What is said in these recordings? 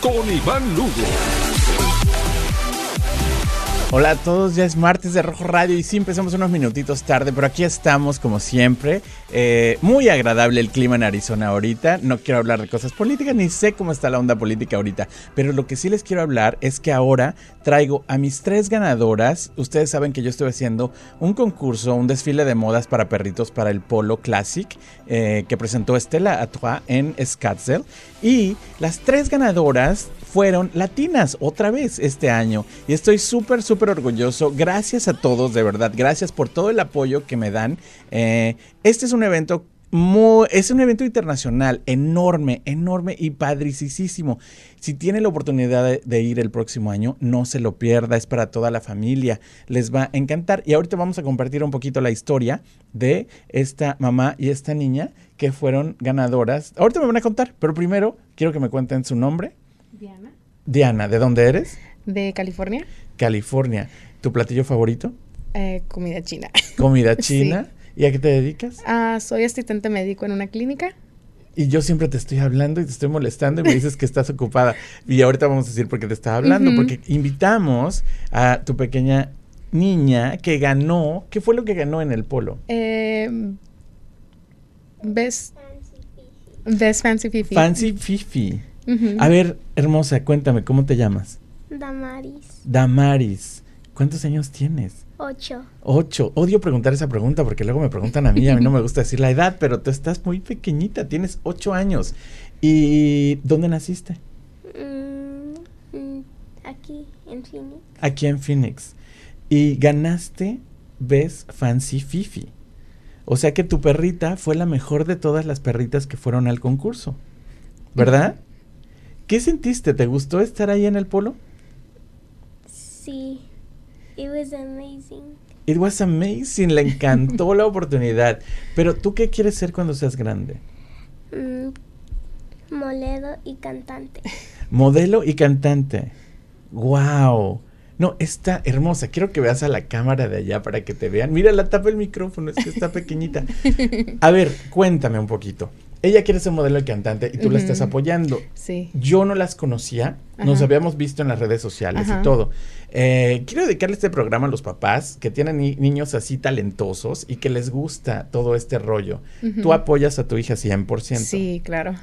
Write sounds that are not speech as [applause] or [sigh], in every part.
con Iván Lugo. Hola a todos, ya es martes de Rojo Radio y sí empezamos unos minutitos tarde, pero aquí estamos como siempre. Eh, muy agradable el clima en Arizona ahorita. No quiero hablar de cosas políticas, ni sé cómo está la onda política ahorita, pero lo que sí les quiero hablar es que ahora traigo a mis tres ganadoras. Ustedes saben que yo estoy haciendo un concurso, un desfile de modas para perritos para el Polo Classic eh, que presentó Estela Atois en Scottsdale. Y las tres ganadoras fueron latinas otra vez este año. Y estoy súper, súper orgulloso. Gracias a todos, de verdad. Gracias por todo el apoyo que me dan. Eh, este es un evento muy, es un evento internacional enorme, enorme y padricísimo. Si tiene la oportunidad de, de, ir el próximo año, no se lo pierda, es para toda la familia, les va a encantar. Y ahorita vamos a compartir un poquito la historia de esta mamá y esta niña que fueron ganadoras. Ahorita me van a contar, pero primero quiero que me cuenten su nombre. Diana. Diana, ¿de dónde eres? De California. California. ¿Tu platillo favorito? Eh, comida china. ¿Comida [laughs] china? sí. ¿Y a qué te dedicas? Ah, soy asistente médico en una clínica. Y yo siempre te estoy hablando y te estoy molestando y me dices que estás ocupada. Y ahorita vamos a decir por qué te estaba hablando. Uh -huh. Porque invitamos a tu pequeña niña que ganó. ¿Qué fue lo que ganó en el polo? Eh, Best, Best Fancy Fifi. Fancy Fifi. Uh -huh. A ver, hermosa, cuéntame, ¿cómo te llamas? Damaris. Damaris. ¿Cuántos años tienes? Ocho. Ocho. Odio preguntar esa pregunta porque luego me preguntan a mí, a mí no me gusta decir la edad, pero tú estás muy pequeñita, tienes ocho años. ¿Y dónde naciste? Mm, aquí, en Phoenix. Aquí en Phoenix. Y ganaste Best Fancy Fifi. O sea que tu perrita fue la mejor de todas las perritas que fueron al concurso. ¿Verdad? ¿Qué sentiste? ¿Te gustó estar ahí en el polo? Sí. It was amazing. It was amazing. Le encantó la oportunidad. Pero tú qué quieres ser cuando seas grande? Mm, modelo y cantante. Modelo y cantante. Wow. No, está hermosa. Quiero que veas a la cámara de allá para que te vean. Mira, la tapa el micrófono, es que está pequeñita. [laughs] A ver, cuéntame un poquito. Ella quiere ser modelo y cantante y tú uh -huh. la estás apoyando. Sí. Yo no las conocía, Ajá. nos habíamos visto en las redes sociales Ajá. y todo. Eh, quiero dedicarle este programa a los papás que tienen ni niños así talentosos y que les gusta todo este rollo. Uh -huh. Tú apoyas a tu hija 100%. Sí, claro.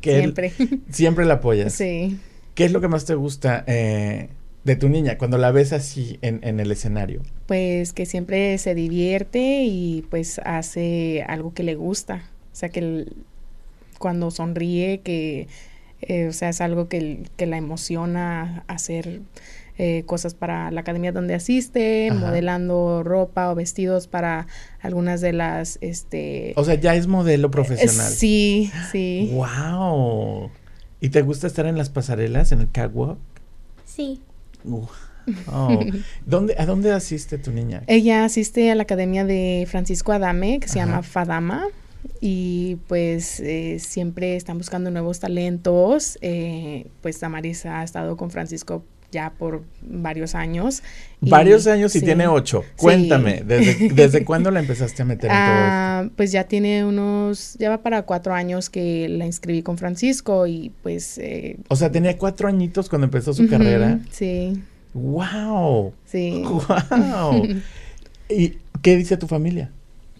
Que siempre. Él, [laughs] siempre la apoyas. Sí. ¿Qué es lo que más te gusta eh, de tu niña cuando la ves así en, en, el escenario? Pues que siempre se divierte y pues hace algo que le gusta. O sea, que el, cuando sonríe, que, eh, o sea, es algo que, que la emociona hacer eh, cosas para la academia donde asiste, Ajá. modelando ropa o vestidos para algunas de las, este... O sea, ya es modelo profesional. Eh, sí, sí. ¡Wow! ¿Y te gusta estar en las pasarelas, en el catwalk? Sí. Uh. Oh. ¿Dónde, ¿A dónde asiste tu niña? Ella asiste a la academia de Francisco Adame, que se Ajá. llama Fadama y pues eh, siempre están buscando nuevos talentos. Eh, pues Damaris ha estado con Francisco ya por varios años. Varios años y sí, tiene ocho. Cuéntame, sí. ¿desde, [laughs] ¿desde cuándo la empezaste a meter en todo ah, esto? Pues ya tiene unos, ya va para cuatro años que la inscribí con Francisco y pues... Eh, o sea, tenía cuatro añitos cuando empezó su uh -huh, carrera. Sí. ¡Wow! Sí. [laughs] ¡Wow! [laughs] ¿Y qué dice tu familia?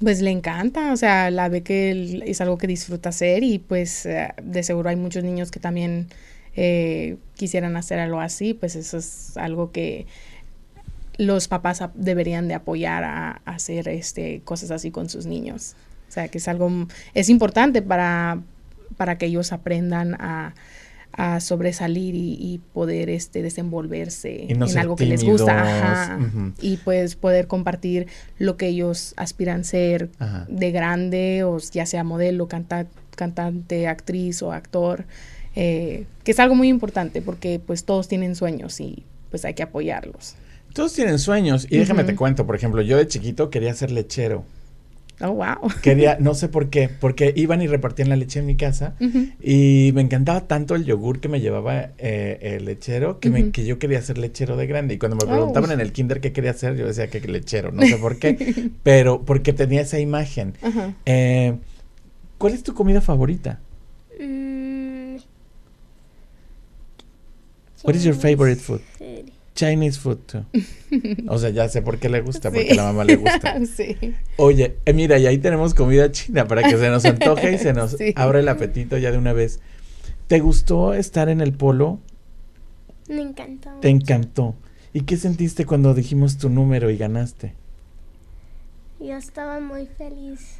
Pues le encanta, o sea, la ve que es algo que disfruta hacer y pues eh, de seguro hay muchos niños que también eh, quisieran hacer algo así, pues eso es algo que los papás deberían de apoyar a, a, hacer este cosas así con sus niños. O sea, que es algo, es importante para, para que ellos aprendan a, a sobresalir y, y, poder este desenvolverse no en algo que les gusta Ajá. Uh -huh. y pues poder compartir lo que ellos aspiran ser Ajá. de grande o ya sea modelo, canta, cantante, actriz o actor eh, que es algo muy importante porque pues todos tienen sueños y pues hay que apoyarlos. Todos tienen sueños. Y déjame te cuento, por ejemplo, yo de chiquito quería ser lechero. Oh, wow. Quería, no sé por qué, porque iban y repartían la leche en mi casa y me encantaba tanto el yogur que me llevaba eh, el lechero que, me- que yo quería ser lechero de grande. Y cuando me Oh. preguntaban en el kinder qué quería hacer, yo decía que lechero, no sé por qué, [laughs] pero porque tenía esa imagen. Eh, ¿Cuál es tu comida favorita? Mm, What is your favorite food? Chinese food too. [laughs] O sea, ya sé por qué le gusta, porque a la mamá le gusta. [laughs] sí. Oye, eh, mira, y ahí tenemos comida china para que se nos antoje y se nos [laughs] Sí. abra el apetito ya de una vez. ¿Te gustó estar en el polo? Me encantó. Te encantó. ¿Y qué sentiste cuando dijimos tu número y ganaste? Yo estaba muy feliz.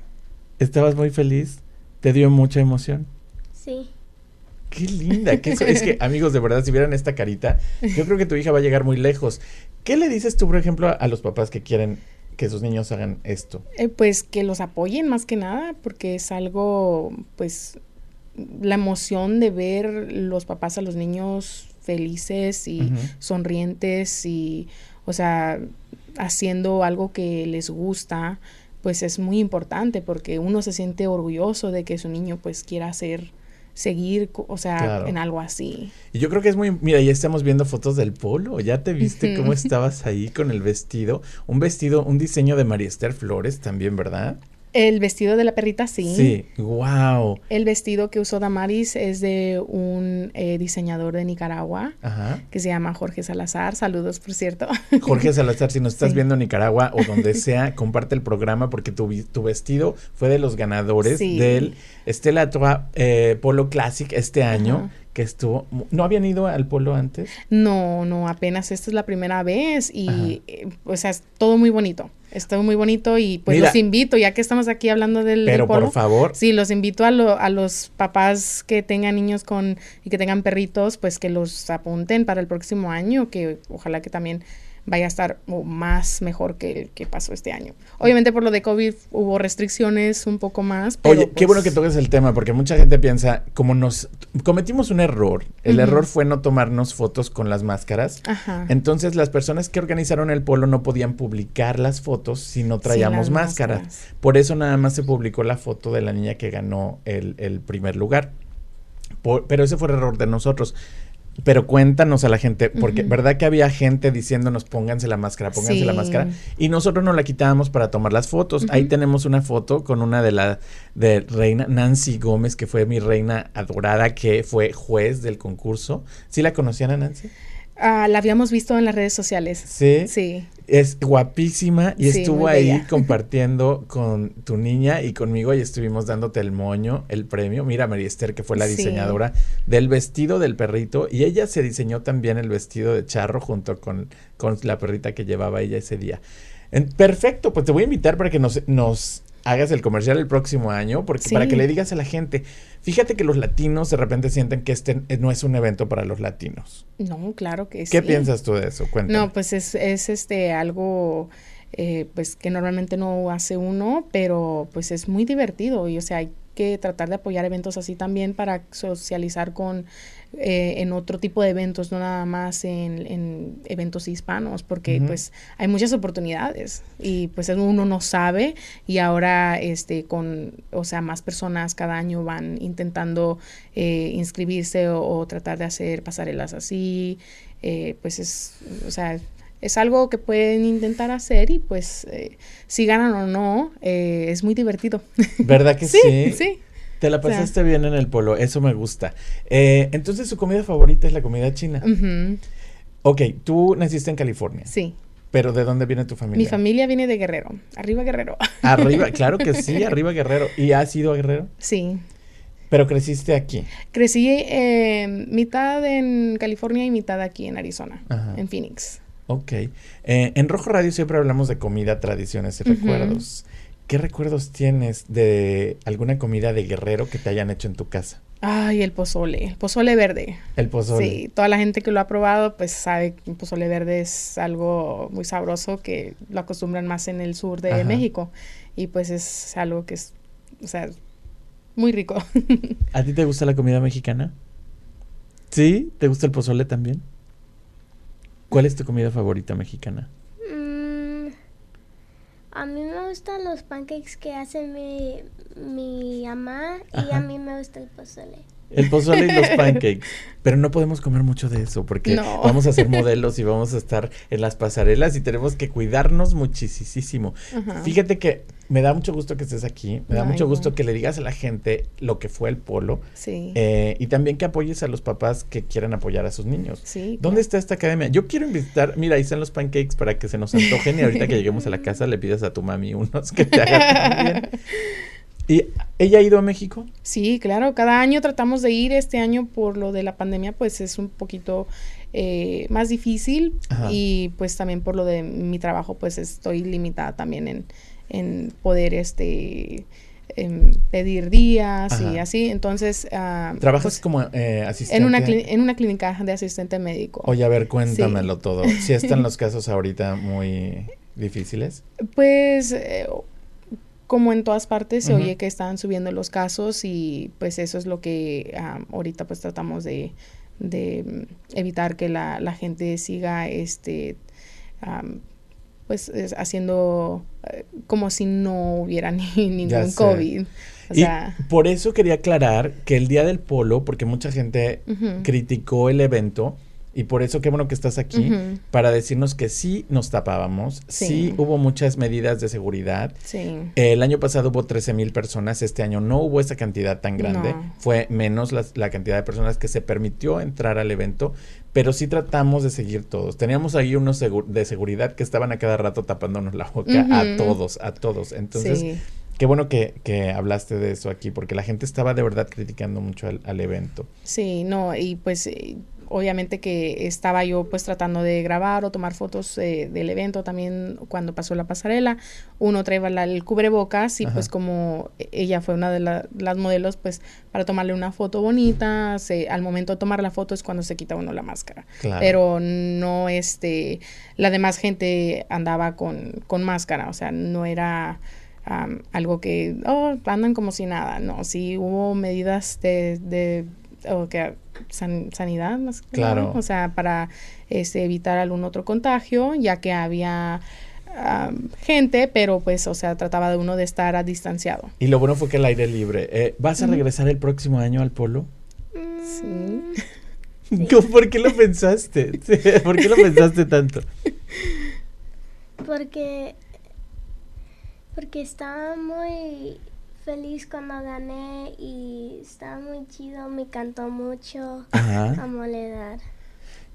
¿Estabas muy feliz? ¿Te dio mucha emoción? Sí. Qué linda. qué so- es que, [laughs] amigos, de verdad, si vieran esta carita, yo creo que tu hija va a llegar muy lejos. ¿Qué le dices tú, por ejemplo, a, a los papás que quieren que sus niños hagan esto? Eh, pues que los apoyen más que nada, porque es algo, pues, la emoción de ver los papás a los niños felices y sonrientes y, o sea, haciendo algo que les gusta, pues es muy importante porque uno se siente orgulloso de que su niño pues quiera hacer, seguir, o sea, Claro. en algo así. Y yo creo que es muy, mira, ya estamos viendo fotos del polo, ya te viste cómo estabas ahí con el vestido, un vestido, un diseño de María Esther Flores también, ¿verdad? El vestido de la perrita, Sí, wow. El vestido que usó Damaris es de un eh, diseñador de Nicaragua Ajá. que se llama Jorge Salazar. Saludos, por cierto. [laughs] Jorge Salazar, si nos estás Sí. viendo en Nicaragua o donde [laughs] sea, comparte el programa porque tu, tu vestido fue de los ganadores Sí. del Estela Troa eh, Polo Classic este año, Ajá. Que estuvo, ¿no habían ido al polo antes? No, no, apenas esta es la primera vez y, eh, o sea, es todo muy bonito. Es todo muy bonito y pues Mira. los invito, ya que estamos aquí hablando del, del Pero polo. por favor, Sí, los invito a, lo- a los papás que tengan niños con y que tengan perritos, pues que los apunten para el próximo año, que ojalá que también vaya a estar o más mejor que el que pasó este año. Obviamente por lo de COVID hubo restricciones un poco más. Pero Oye, qué pues, bueno que toques el tema, porque mucha gente piensa, como nos cometimos un error, el Ujú. error fue no tomarnos fotos con las máscaras. Ajá. Entonces las personas que organizaron el polo no podían publicar las fotos si no traíamos las máscaras. máscaras. Por eso nada más se publicó la foto de la niña que ganó el, el primer lugar. Por- pero ese fue el error de nosotros. Pero cuéntanos a la gente, porque verdad que había gente diciéndonos pónganse la máscara, pónganse la máscara, y nosotros nos la quitábamos para tomar las fotos. Ahí tenemos una foto con una de la de reina Nancy Gómez, que fue mi reina adorada, que fue juez del concurso. ¿Sí la conocían a Nancy? Ah, la habíamos visto en las redes sociales. Sí. Sí. Es guapísima y Sí, estuvo ahí bella. [laughs] compartiendo con tu niña y conmigo y estuvimos dándote el moño, el premio. Mira, María Esther, que fue la Sí. diseñadora del vestido del perrito y ella se diseñó también el vestido de charro junto con, con la perrita que llevaba ella ese día. Perfecto, pues te voy a invitar para que nos, nos hagas el comercial el próximo año, porque para que le digas a la gente, fíjate que los latinos de repente sienten que este no es un evento para los latinos. No, claro que sí. ¿Qué piensas tú de eso? Cuéntame. No, pues es, es este algo eh, pues que normalmente no hace uno, pero pues es muy divertido y o sea hay que tratar de apoyar eventos así también para socializar con eh, en otro tipo de eventos, no nada más en, en eventos hispanos, porque pues hay muchas oportunidades y pues uno no sabe y ahora este con o sea más personas cada año van intentando eh, inscribirse o, o tratar de hacer pasarelas así eh, pues es o sea es algo que pueden intentar hacer y pues eh, si ganan o no eh, es muy divertido. ¿Verdad que [laughs] sí? sí sí Te la O sea. pasaste bien en el polo, eso me gusta. Eh, entonces, su comida favorita es la comida china. Ujú, Ok, tú naciste en California, sí pero ¿de dónde viene tu familia? mi familia viene de Guerrero arriba Guerrero [laughs] Arriba, claro que sí, arriba Guerrero. ¿Y has ido a Guerrero? sí Pero creciste aquí. crecí eh, mitad en California y mitad aquí en Arizona Ajá. en Phoenix Ok. Eh, en Rojo Radio siempre hablamos de comida, tradiciones y recuerdos. ¿Qué recuerdos tienes de alguna comida de Guerrero que te hayan hecho en tu casa? ay el pozole el pozole verde El pozole. Sí, toda la gente que lo ha probado pues sabe que el pozole verde es algo muy sabroso que lo acostumbran más en el sur de Ajá. México y pues es algo que es, o sea, muy rico. [laughs] ¿A ti te gusta la comida mexicana? ¿Sí? ¿Te gusta el pozole también? ¿Cuál es tu comida favorita mexicana? A mí me gustan los pancakes que hace mi, mi mamá y Ajá. a mí me gusta el pozole. El pozole y los [laughs] pancakes. Pero no podemos comer mucho de eso porque No. vamos a ser modelos y [laughs] vamos a estar en las pasarelas y tenemos que cuidarnos muchísimo. Ajá. Fíjate que me da mucho gusto que estés aquí, me da Ay, mucho gusto no. que le digas a la gente lo que fue el polo Sí. eh, y también que apoyes a los papás que quieran apoyar a sus niños. sí. ¿Dónde está esta academia? Yo quiero invitar, mira, ahí están los pancakes para que se nos antojen y ahorita que [laughs] lleguemos a la casa le pidas a tu mami unos que te hagan también. ¿Y ella ha ido a México? Sí, claro, cada año tratamos de ir. Este año por lo de la pandemia pues es un poquito eh, más difícil Ajá. y pues también por lo de mi trabajo pues estoy limitada también en, en poder este em, pedir días y así. Entonces, ah, ¿Trabajas pues, como eh, asistente? en una, en una clínica de asistente médico. Oye, a ver, cuéntamelo todo. Si están [laughs] los casos ahorita muy difíciles. Pues eh, como en todas partes se oye que están subiendo los casos y pues eso es lo que ahorita pues tratamos de, de, mm, evitar que la, la gente siga este am, pues es- haciendo eh, como si no hubiera [laughs] ni, ningún. COVID. O y sea, por eso quería aclarar que el día del polo, porque mucha gente criticó el evento, y por eso qué bueno que estás aquí, para decirnos que sí nos tapábamos, sí, Sí. hubo muchas medidas de seguridad. sí. El año pasado hubo 13 mil personas, este año no hubo esa cantidad tan grande, No. fue menos la, la cantidad de personas que se permitió entrar al evento, pero sí tratamos de seguir todos. Teníamos ahí unos de seguridad que estaban a cada rato tapándonos la boca a todos, a todos. Entonces, sí. qué bueno que, que hablaste de eso aquí, porque la gente estaba de verdad criticando mucho al, al evento. Sí, no, y pues eh, obviamente que estaba yo pues tratando de grabar o tomar fotos eh, del evento también cuando pasó la pasarela. Uno traía la- el cubrebocas y Ajá. pues como ella fue una de la- las modelos pues para tomarle una foto bonita, se, al momento de tomar la foto es cuando se quita uno la máscara. Claro. Pero no este, la demás gente andaba con, con máscara, o sea, no era am, algo que, oh, andan como si nada, no, sí hubo medidas de, de o que san- sanidad más Claro. o sea, para este, evitar algún otro contagio, ya que había gente, pero pues, o sea, trataba de uno de estar a distanciado. Y lo bueno fue que el aire libre. Eh, ¿Vas a regresar el próximo año al polo? Mm, Sí. [laughs] ¿Cómo- ¿Por qué lo pensaste? ¿Por qué lo pensaste tanto? Porque, porque estaba muy feliz cuando gané y estaba muy chido, me cantó mucho Ajá. a moledar.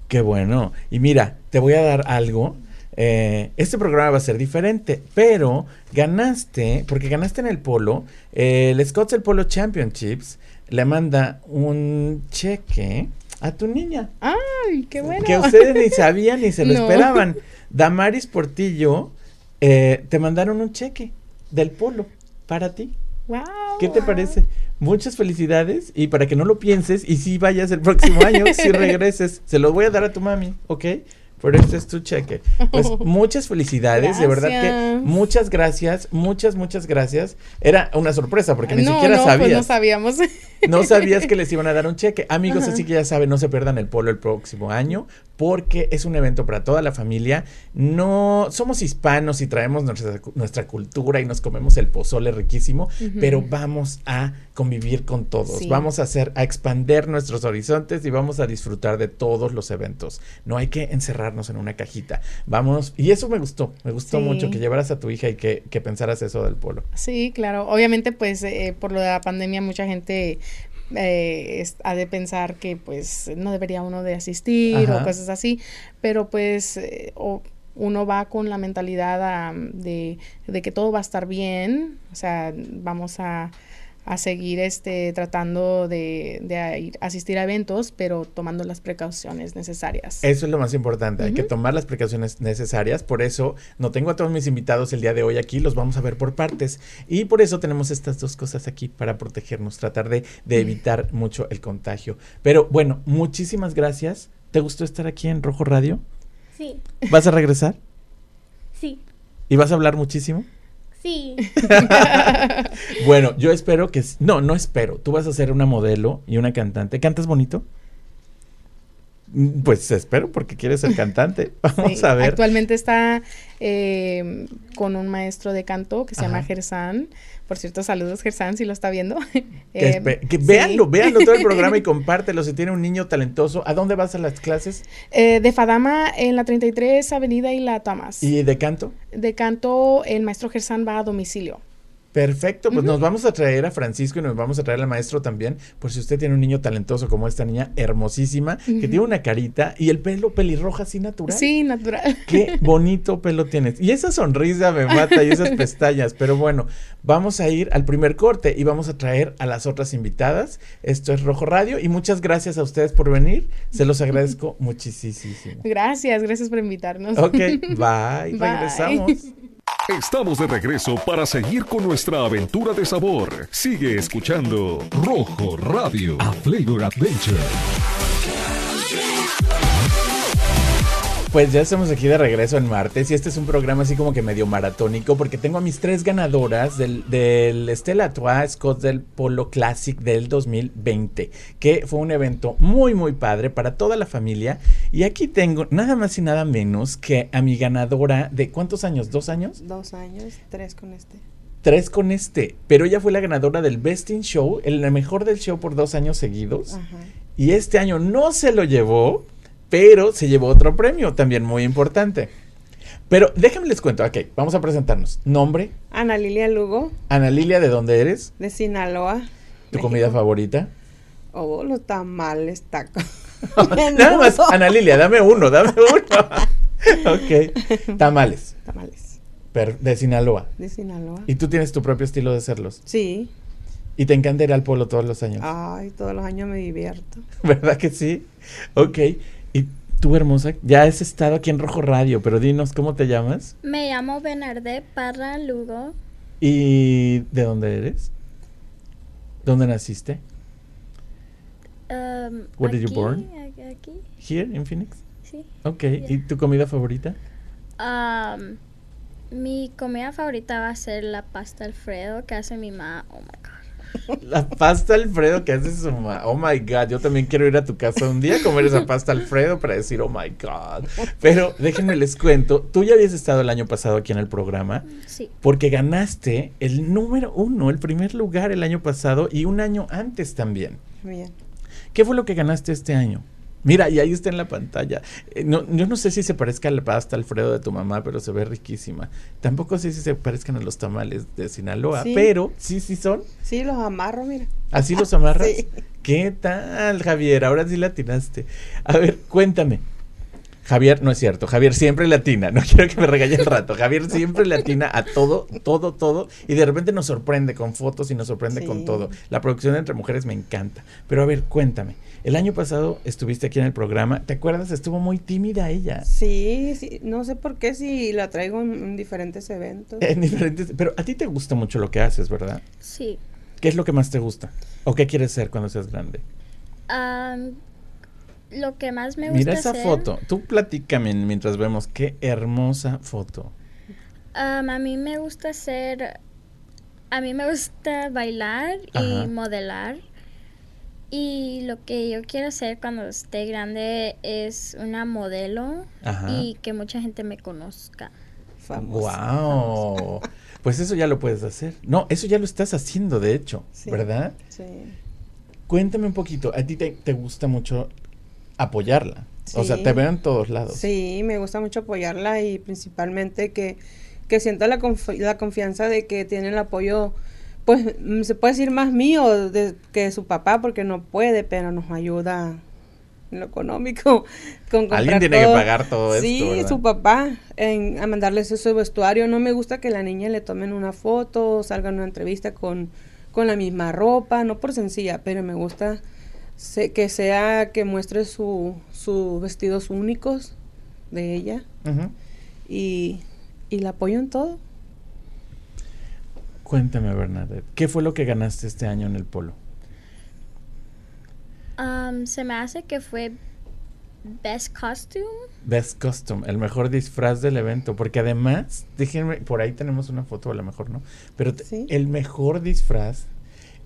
Qué bueno. Y mira, te voy a dar algo. Eh, este programa va a ser diferente, pero ganaste, porque ganaste en el polo, eh, el Scots el Polo Championships le manda un cheque a tu niña. ¡Ay, qué bueno! Que ustedes ni [laughs] sabían ni se lo No. esperaban. [laughs] Damaris Portillo, eh, te mandaron un cheque del polo para ti. ¡Wow! ¿Qué te parece? Muchas felicidades y para que no lo pienses y si vayas el próximo año, si [laughs] regreses, se lo voy a dar a tu mami, ¿ok? Pero este es tu cheque. Pues [laughs] muchas felicidades, de verdad que muchas gracias, muchas, muchas gracias. Era una sorpresa porque ni no, siquiera no, sabías. Pues no sabíamos. No sabías que [laughs] les iban a dar un cheque. Amigos, Ajá. así que ya saben, no se pierdan el polo el próximo año porque es un evento para toda la familia. No somos hispanos y traemos nuestra, nuestra cultura y nos comemos el pozole riquísimo, pero vamos a convivir con todos. Sí. Vamos a hacer a expander nuestros horizontes y vamos a disfrutar de todos los eventos. No hay que encerrarnos en una cajita. Vamos, y eso me gustó, me gustó Sí. mucho que llevaras a tu hija y que, que pensaras eso del polo. Sí, claro. Obviamente, pues, eh, por lo de la pandemia, mucha gente eh, es- ha de pensar que, pues, no debería uno de asistir Ajá. o cosas así, pero pues, eh, o- uno va con la mentalidad de, de que todo va a estar bien, o sea, vamos a, a seguir este tratando de, de asistir a eventos, pero tomando las precauciones necesarias. Eso es lo más importante, hay que tomar las precauciones necesarias, por eso no tengo a todos mis invitados el día de hoy aquí, los vamos a ver por partes y por eso tenemos estas dos cosas aquí para protegernos, tratar de, de evitar mucho el contagio. Pero bueno, muchísimas gracias. ¿Te gustó estar aquí en Rojo Radio? Sí, ¿Vas a regresar? sí, ¿Y vas a hablar muchísimo? Sí. [laughs] Bueno, yo espero que... No, no espero. Tú vas a ser una modelo y una cantante. ¿Cantas bonito? Mm, Pues espero porque quiere ser cantante. [laughs] Vamos Sí, a ver. Actualmente está eh, con un maestro de canto que se llama. Gersan. Por cierto, saludos Gersan si lo está viendo. [laughs] Que, Eh, espe- que sí. véanlo, véanlo todo el [laughs] programa y compártelo. Si tiene un niño talentoso, ¿a dónde vas a las clases? Eh, de Fadama en la 33 Avenida y la Thomas. ¿Y de canto? De canto, el maestro Gersan va a domicilio. Perfecto, pues nos vamos a traer a Francisco y nos vamos a traer al maestro también, por si usted tiene un niño talentoso como esta niña hermosísima, que tiene una carita y el pelo pelirroja así natural. Sí, natural. Qué bonito pelo tienes. Y esa sonrisa me mata y esas pestañas. Pero bueno, vamos a ir al primer corte y vamos a traer a las otras invitadas. Esto es Rojo Radio y muchas gracias a ustedes por venir. Se los agradezco [laughs] muchísimo. Gracias, gracias por invitarnos. Ok, bye. [laughs] Bye. Regresamos. Estamos de regreso para seguir con nuestra aventura de sabor. Sigue escuchando Rojo Radio. A Flavor Adventure. Pues ya estamos aquí de regreso en martes y este es un programa así como que medio maratónico porque tengo a mis tres ganadoras del, del Stella Artois Scott del Polo Classic del 2020, que fue un evento muy muy padre para toda la familia y aquí tengo nada más y nada menos que a mi ganadora de ¿cuántos años? ¿Dos años? Dos años, tres con este. Tres con este, pero ella fue la ganadora del Best in Show, el mejor del show por dos años seguidos. Ajá. Y este año no se lo llevó, pero se llevó otro premio también muy importante. Pero déjenme les cuento, ok, vamos a presentarnos. Nombre, Ana Lilia Lugo, Ana Lilia, ¿de dónde eres? de Sinaloa. ¿Tu México. comida favorita? Oh, los tamales, tacos. [laughs] Nada más, Ana Lilia, dame uno, dame uno. [laughs] ok, tamales, Tamales, per- de Sinaloa. de Sinaloa. Y tú tienes tu propio estilo de hacerlos. Sí. Y te encanta ir al polo todos los años. Ay, todos los años me divierto. [laughs] ¿Verdad que sí? Ok. Tú, hermosa, ya has estado aquí en Rojo Radio, pero dinos, ¿cómo te llamas? Me llamo Bernardet Parra Lugo. ¿Y de dónde eres? ¿Dónde naciste? Um, Where did you aquí, born? Aquí, aquí, Here in Phoenix. sí. Ok. ¿Y tu comida favorita? Um, mi comida favorita va a ser la pasta Alfredo que hace mi mamá. Oh my god. La pasta Alfredo que hace su mamá. Oh my God. Yo también quiero ir a tu casa un día a comer esa pasta Alfredo para decir, oh my God. Pero déjenme les cuento. Tú ya habías estado el año pasado aquí en el programa. Sí. Porque ganaste el número uno, el primer lugar el año pasado y un año antes también. Bien. ¿Qué fue lo que ganaste este año? Mira, y ahí está en la pantalla. Eh, no, yo no sé si se parezca a la pasta Alfredo de tu mamá, pero se ve riquísima. Tampoco sé si se parezcan a los tamales de Sinaloa, Sí. pero sí, sí son. Sí, los amarro, mira. ¿Así los amarras? [laughs] Sí. ¿Qué tal, Javier? Ahora sí latinaste. A ver, cuéntame. Javier, no es cierto. Javier siempre latina. No [laughs] quiero que me regañe el rato. Javier siempre latina a todo, todo, todo. Y de repente nos sorprende con fotos y nos sorprende con todo. La producción entre mujeres me encanta. Pero a ver, cuéntame. El año pasado estuviste aquí en el programa. ¿Te acuerdas? Estuvo muy tímida ella. Sí, sí, no sé por qué si la traigo en, en diferentes eventos. En diferentes. Pero a ti te gusta mucho lo que haces, ¿verdad? Sí. ¿Qué es lo que más te gusta? ¿O qué quieres ser cuando seas grande? Um, lo que más me gusta Mira esa hacer, foto. Tú platícame mientras vemos qué hermosa foto. um, a mí me gusta hacer. A mí me gusta bailar Ajá. y modelar. Y lo que yo quiero hacer cuando esté grande es una modelo Ajá. y que mucha gente me conozca. Famosa. Wow. [laughs] Pues eso ya lo puedes hacer. No, eso ya lo estás haciendo, de hecho, Sí. ¿verdad? Sí. Cuéntame un poquito. A ti te, te gusta mucho apoyarla. O sea, te veo en todos lados. Sí, me gusta mucho apoyarla y principalmente que, que sienta la, confi- la confianza de que tiene el apoyo, pues mm, se puede decir más mío de, que su papá porque no puede, pero nos ayuda en lo económico. [laughs] Con comprar Alguien tiene que pagar todo esto, Sí, ¿verdad? su papá, en, a mandarles ese vestuario. No me gusta que la niña le tomen una foto, salga en una entrevista con, con la misma ropa, no por sencilla, pero me gusta se- que sea que muestre su, sus vestidos únicos de ella y, y la apoyo en todo. Cuéntame, Bernadette. ¿Qué fue lo que ganaste este año en el polo? Um, se me hace que fue Best Costume. Best Costume, el mejor disfraz del evento, porque además, déjenme, por ahí tenemos una foto, a lo mejor no, pero Sí. el mejor disfraz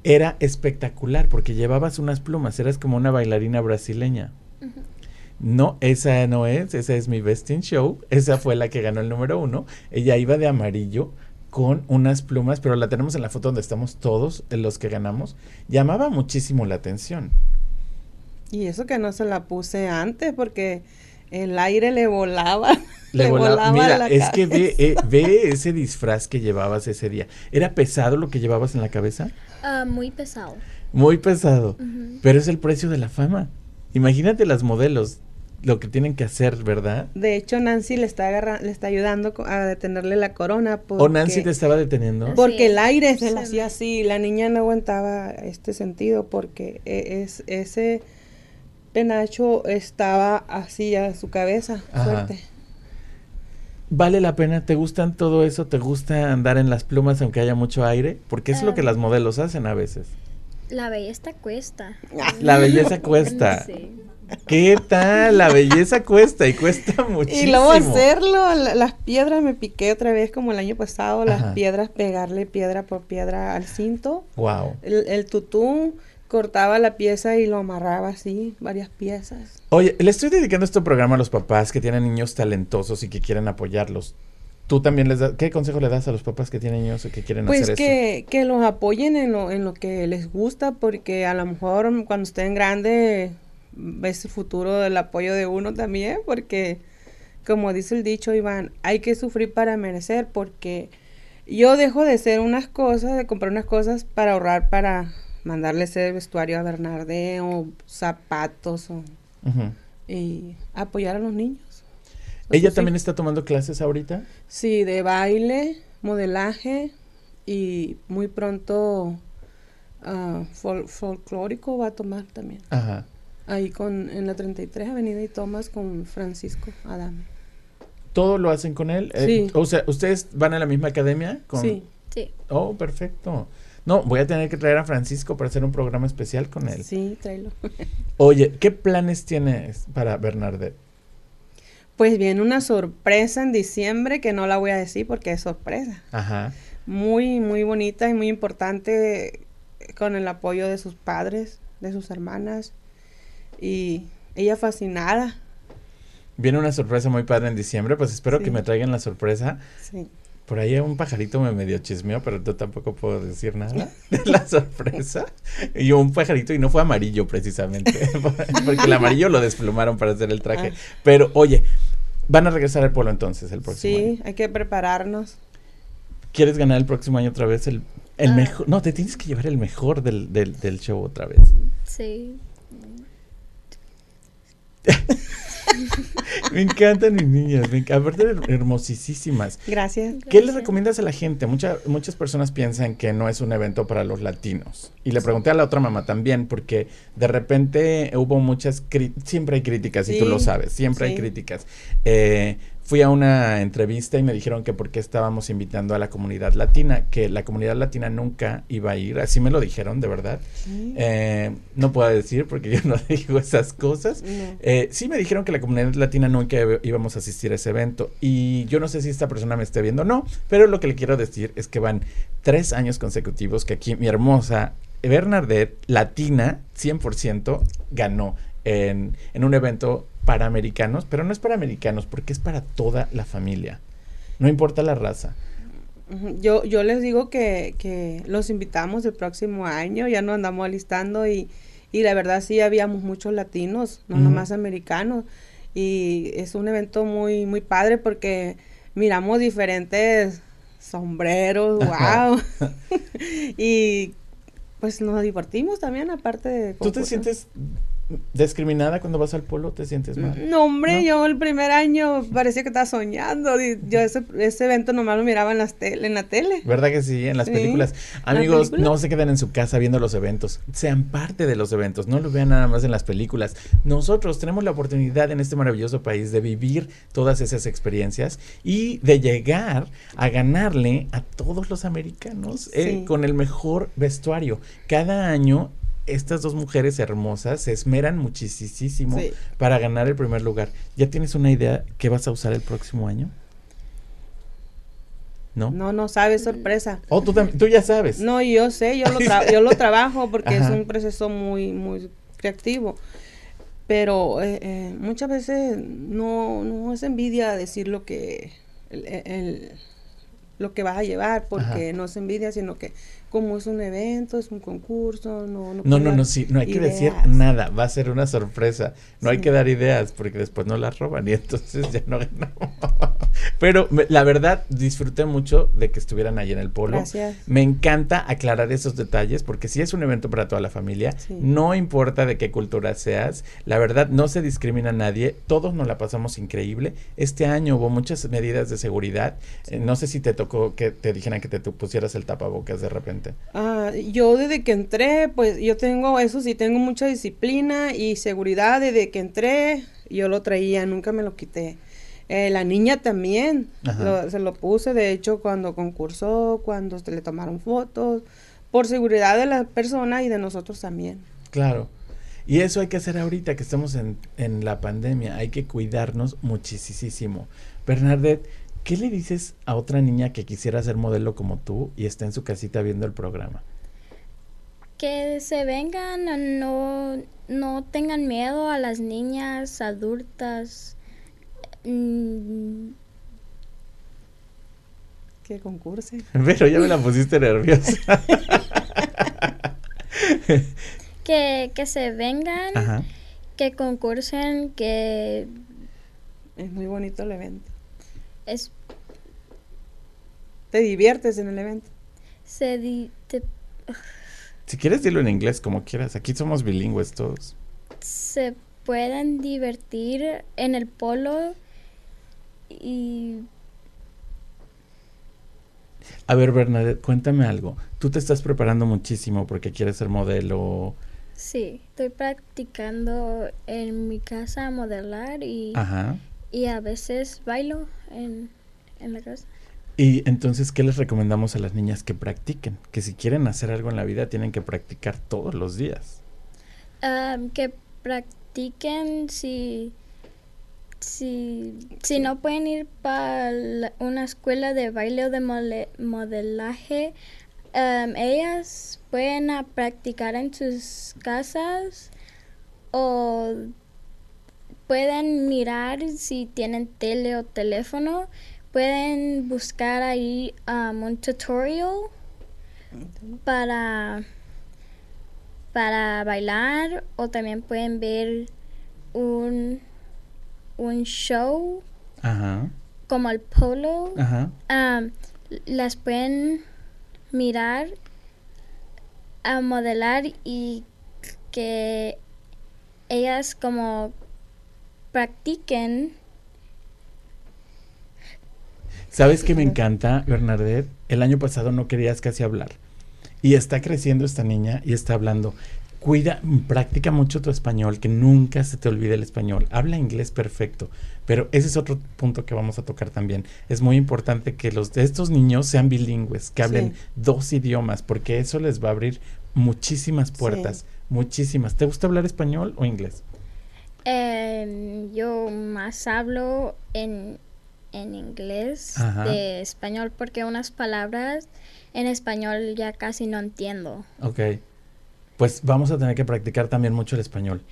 era espectacular, porque llevabas unas plumas, eras como una bailarina brasileña. No, esa no es, esa es mi Best in Show. Esa fue la que ganó el número uno. Ella iba de amarillo con unas plumas, pero la tenemos en la foto donde estamos todos los que ganamos. Llamaba muchísimo la atención. Y eso que no se la puse antes porque el aire le volaba. [laughs] Le, volaba. Mira, la es que ve, cabeza. eh, [laughs] ve ese disfraz que llevabas ese día. ¿Era pesado lo que llevabas en la cabeza? Ah, muy pesado. Muy pesado. Pero es el precio de la fama. Imagínate las modelos, lo que tienen que hacer, ¿verdad? De hecho, Nancy le está agarra- le está ayudando a detenerle la corona. Porque, ¿O Nancy te estaba deteniendo? Porque Sí. el aire se le hacía así. La niña no aguantaba este sentido porque e- es, ese penacho estaba así a su cabeza, Ajá. fuerte. ¿Vale la pena? ¿Te gustan todo eso? ¿Te gusta andar en las plumas aunque haya mucho aire? Porque es lo que Ah. las modelos hacen a veces. La belleza cuesta. La belleza cuesta. [laughs] Sí. ¿Qué tal? La belleza cuesta y cuesta muchísimo. [laughs] Y luego hacerlo, la- las piedras me piqué otra vez como el año pasado, las Ajá. piedras, pegarle piedra por piedra al cinto. Wow. El, el tutú cortaba la pieza y lo amarraba así, varias piezas. Oye, le estoy dedicando este programa a los papás que tienen niños talentosos y que quieren apoyarlos. ¿Tú también les das, qué consejo le das a los papás que tienen niños que quieren Pues hacer esto? que, que los apoyen en lo, en lo que les gusta, porque a lo mejor cuando estén grandes ves el futuro del apoyo de uno también, porque como dice el dicho, Iván, hay que sufrir para merecer, porque yo dejo de hacer unas cosas, de comprar unas cosas para ahorrar para mandarle ese vestuario a Bernardé o zapatos o, y apoyar a los niños. ¿Ella sí. también está tomando clases ahorita? Sí, de baile, modelaje y muy pronto ah, fol- folclórico va a tomar también. Ajá. Ahí con en la 33 Avenida y Tomás con Francisco Adame. ¿Todo lo hacen con él? Eh, Sí. o sea, ¿ustedes van a la misma academia? Con... Sí, Sí. Oh, perfecto. No, voy a tener que traer a Francisco para hacer un programa especial con él. sí, tráelo. [laughs] Oye, ¿qué planes tienes para Bernardet? Pues viene una sorpresa en diciembre que no la voy a decir porque es sorpresa. Ajá. Muy, muy bonita y muy importante con el apoyo de sus padres, de sus hermanas y ella fascinada. Viene una sorpresa muy padre en diciembre, pues espero que me traigan la sorpresa. Sí. Por ahí un pajarito me medio chismeó, pero yo tampoco puedo decir nada [laughs] de la sorpresa. Y un pajarito, y no fue amarillo precisamente, [laughs] porque el amarillo lo desplumaron para hacer el traje. Ah. Pero oye, van a regresar al pueblo entonces el próximo Sí, año. hay que prepararnos. ¿Quieres ganar el próximo año otra vez el, el Ah. mejor? No, te tienes que llevar el mejor del, del, del show otra vez. Sí. [laughs] [laughs] Me encantan mis niñas, me aparte hermosísimas. Gracias. ¿Qué le Gracias. recomiendas a la gente? Mucha- muchas personas piensan que no es un evento para los latinos. Y le pregunté a la otra mamá también, porque de repente hubo muchas, siempre hay críticas, y tú lo sabes, siempre hay críticas. Eh, fui a una entrevista y me dijeron que por qué estábamos invitando a la comunidad latina, que la comunidad latina nunca iba a ir, así me lo dijeron, de verdad. Sí. Eh, no puedo decir porque yo [laughs] no digo esas cosas. No. Eh, sí me dijeron que la comunidad latina nunca íbamos a asistir a ese evento y yo no sé si esta persona me esté viendo o no, pero lo que le quiero decir es que van tres años consecutivos que aquí mi hermosa Bernadette, latina, 100%, ganó en, en un evento para americanos, pero no es para americanos porque es para toda la familia, no importa la raza. Yo, yo les digo que, que los invitamos el próximo año, ya nos andamos alistando y, y la verdad sí habíamos muchos latinos, no Ujú. nomás americanos. Y es un evento muy, muy padre porque miramos diferentes sombreros, wow. [laughs] [laughs] y pues nos divertimos también, aparte de... ¿Tú te sientes discriminada cuando vas al polo? ¿Te sientes mal? No, hombre, ¿No? yo el primer año parecía que estaba soñando. Yo ese, ese evento nomás lo miraba en, las tel- en la tele. ¿Verdad que sí? En las Sí. películas. Amigos, películas. no se queden en su casa viendo los eventos. Sean parte de los eventos. No lo vean nada más en las películas. Nosotros tenemos la oportunidad en este maravilloso país de vivir todas esas experiencias y de llegar a ganarle a todos los americanos eh, Sí. con el mejor vestuario. Cada año. Estas dos mujeres hermosas se esmeran muchísimo Sí. para ganar el primer lugar. ¿Ya tienes una idea qué vas a usar el próximo año? ¿No? No, no sabes, sorpresa. Oh, tú, tú ya sabes. No, yo sé, yo lo, tra- yo lo [laughs] trabajo porque es un proceso muy, muy creativo. Pero eh, eh, muchas veces no, no es envidia decir lo que, el, el- lo que vas a llevar, porque Ajá. no es envidia, sino que como es un evento, es un concurso, no... No, no, dar no, sí, no hay que decir nada, va a ser una sorpresa. No hay que dar ideas porque después no las roban y entonces ya no ganamos. [laughs] Pero me- la verdad, disfruté mucho de que estuvieran ahí en el polo. Gracias. Me encanta aclarar esos detalles porque si es un evento para toda la familia, Sí. no importa de qué cultura seas, la verdad no se discrimina a nadie, todos nos la pasamos increíble. Este año hubo muchas medidas de seguridad. Eh, no sé si te tocó que te dijeran que te pusieras el tapabocas de repente. Ah, yo desde que entré, pues yo tengo eso sí, tengo mucha disciplina y seguridad desde que entré, yo lo traía, nunca me lo quité. Eh, la niña también, lo- se lo puse, de hecho, cuando concursó, cuando se le tomaron fotos, por seguridad de la persona y de nosotros también. Claro. Y eso hay que hacer ahorita que estamos en, en la pandemia. Hay que cuidarnos muchísimo. Bernadette, ¿qué le dices a otra niña que quisiera ser modelo como tú y está en su casita viendo el programa? Que se vengan, no, no tengan miedo a las niñas adultas. Mm, Que concurse. [laughs] Pero ya me la pusiste nerviosa. [laughs] que, que se vengan, Ajá. que concursen, que Es muy bonito el evento. Es, Te diviertes en el evento. se di- te- Si quieres dilo en inglés como quieras. Aquí somos bilingües todos. se pueden divertir en el polo y A ver, Bernadette, cuéntame algo. Tú te estás preparando muchísimo porque quieres ser modelo. sí, estoy practicando en mi casa a modelar y, Ajá. Y a veces bailo en, en la casa. Y entonces, ¿qué les recomendamos a las niñas que practiquen? Que si quieren hacer algo en la vida, tienen que practicar todos los días. Am, que practiquen si, si, si no pueden ir para una escuela de baile o de mole- modelaje, am, ellas pueden practicar en sus casas o pueden mirar si tienen tele o teléfono, pueden buscar ahí am, un tutorial para para bailar o también pueden ver un, un show Ajá, como el polo. ajá. Am, las pueden mirar a modelar y que ellas como practiquen. ¿Sabes qué me encanta, Bernadette? El año pasado no querías casi hablar. Y está creciendo esta niña y está hablando. Cuida, practica mucho tu español, que nunca se te olvide el español. Habla inglés perfecto. Pero ese es otro punto que vamos a tocar también. Es muy importante que los de estos niños sean bilingües, que hablen Sí. dos idiomas, porque eso les va a abrir muchísimas puertas. Muchísimas. ¿Te gusta hablar español o inglés? Em, yo más hablo en, en inglés Ajá. de español porque unas palabras en español ya casi no entiendo. Ok. Pues vamos a tener que practicar también mucho el español,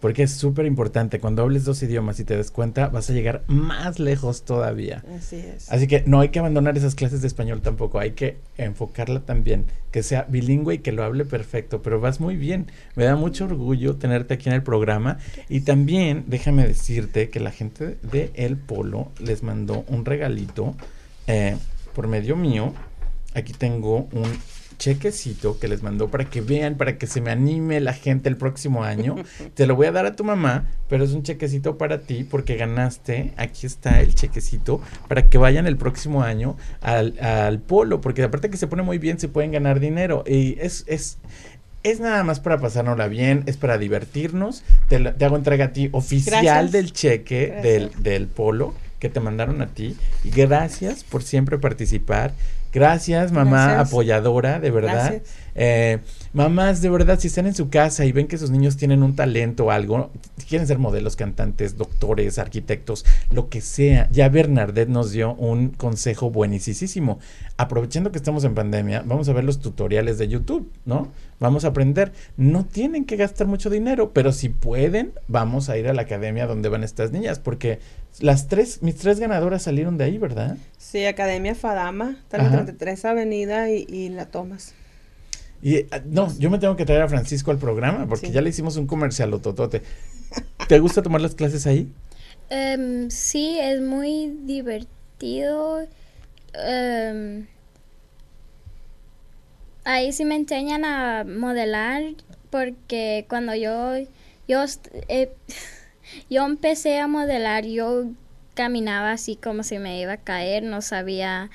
porque es súper importante. Cuando hables dos idiomas y te des cuenta, vas a llegar más lejos todavía. Así es. Así que no hay que abandonar esas clases de español tampoco, hay que enfocarla también, que sea bilingüe y que lo hable perfecto, pero vas muy bien. Me da mucho orgullo tenerte aquí en el programa y también déjame decirte que la gente de El Polo les mandó un regalito eh, por medio mío. Aquí tengo un chequecito que les mandó para que vean, para que se me anime la gente el próximo año. Te lo voy a dar a tu mamá, pero es un chequecito para ti porque ganaste. Aquí está el chequecito para que vayan el próximo año al, al polo, porque aparte que se pone muy bien, se pueden ganar dinero. Y es, es, es nada más para pasárnosla bien, es para divertirnos. Te, la- te hago entrega a ti oficial Gracias. del cheque del, del polo que te mandaron a ti. Y gracias por siempre participar. Gracias, mamá Gracias. apoyadora, de verdad. Eh, mamás, de verdad, si están en su casa y ven que sus niños tienen un talento o algo, quieren ser modelos, cantantes, doctores, arquitectos, lo que sea, ya Bernardet nos dio un consejo buenísimo. Aprovechando que estamos en pandemia, vamos a ver los tutoriales de YouTube, ¿no? Vamos a aprender. No tienen que gastar mucho dinero, pero si pueden, vamos a ir a la academia donde van estas niñas, porque las tres, mis tres ganadoras salieron de ahí, ¿verdad? Sí, Academia Fadama, está en la Ajá. 33 Avenida y, y la tomas. Y ah, no, yo me tengo que traer a Francisco al programa porque Sí. ya le hicimos un comercial totote. ¿Te gusta tomar las clases ahí? Em, sí, es muy divertido. Em, ahí sí me enseñan a modelar porque cuando yo yo eh, yo empecé a modelar, yo caminaba así como si me iba a caer, no sabía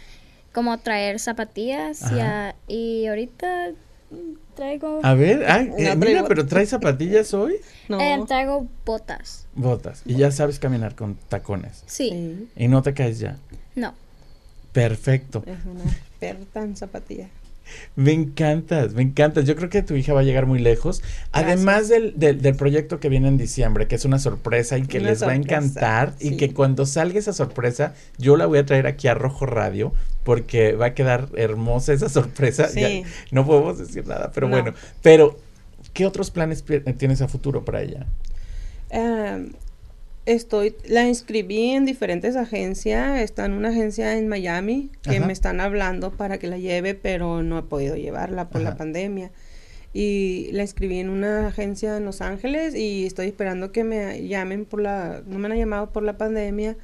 cómo traer zapatillas y, Ajá. a- y ahorita mm, traigo A ver, ah, eh, mira, pero traes zapatillas hoy, No. eh, traigo botas. botas, y ya sabes caminar con tacones. Sí, Sí, Y no te caes ya. no. Perfecto. es una experta en zapatillas. Me encantas, me encantas. Yo creo que tu hija va a llegar muy lejos. Además del, del, del proyecto que viene en diciembre, que es una sorpresa y que Una les va a encantar. Y que cuando salga esa sorpresa, yo la voy a traer aquí a Rojo Radio, porque va a quedar hermosa esa sorpresa. Sí. Ya no podemos decir nada, pero No. bueno. Pero, ¿qué otros planes tienes a futuro para ella? Eh, estoy, la inscribí en diferentes agencias. Está en una agencia en Miami que Ajá. me están hablando para que la lleve, pero no he podido llevarla por Ajá. la pandemia. Y la inscribí en una agencia en Los Ángeles y estoy esperando que me llamen por la, no me han llamado por la pandemia